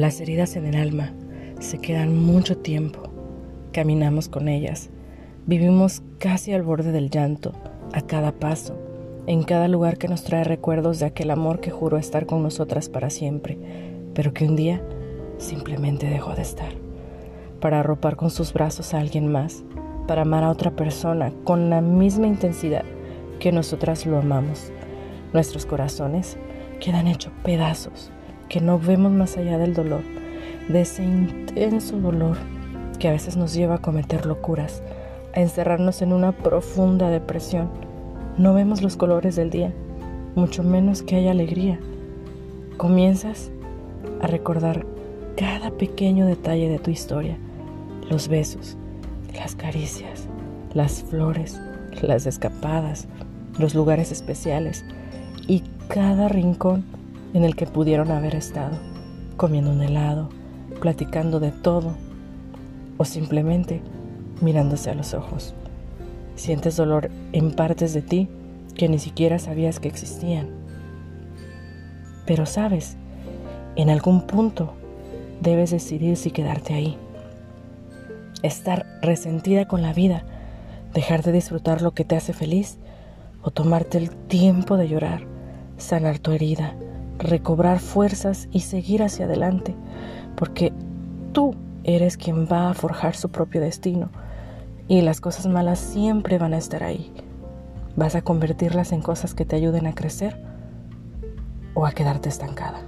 Las heridas en el alma se quedan mucho tiempo. Caminamos con ellas. Vivimos casi al borde del llanto, a cada paso, en cada lugar que nos trae recuerdos de aquel amor que juró estar con nosotras para siempre, pero que un día simplemente dejó de estar. Para arropar con sus brazos a alguien más, para amar a otra persona con la misma intensidad que nosotras lo amamos. Nuestros corazones quedan hechos pedazos, que no vemos más allá del dolor, de ese intenso dolor que a veces nos lleva a cometer locuras, a encerrarnos en una profunda depresión. No vemos los colores del día, mucho menos que haya alegría. Comienzas a recordar cada pequeño detalle de tu historia, los besos, las caricias, las flores, las escapadas, los lugares especiales y cada rincón en el que pudieron haber estado, comiendo un helado, platicando de todo o simplemente mirándose a los ojos. Sientes dolor en partes de ti que ni siquiera sabías que existían. Pero sabes, en algún punto debes decidir si quedarte ahí. Estar resentida con la vida, dejar de disfrutar lo que te hace feliz o tomarte el tiempo de llorar, sanar tu herida, recobrar fuerzas y seguir hacia adelante, porque tú eres quien va a forjar su propio destino y las cosas malas siempre van a estar ahí. Vas a convertirlas en cosas que te ayuden a crecer o a quedarte estancada.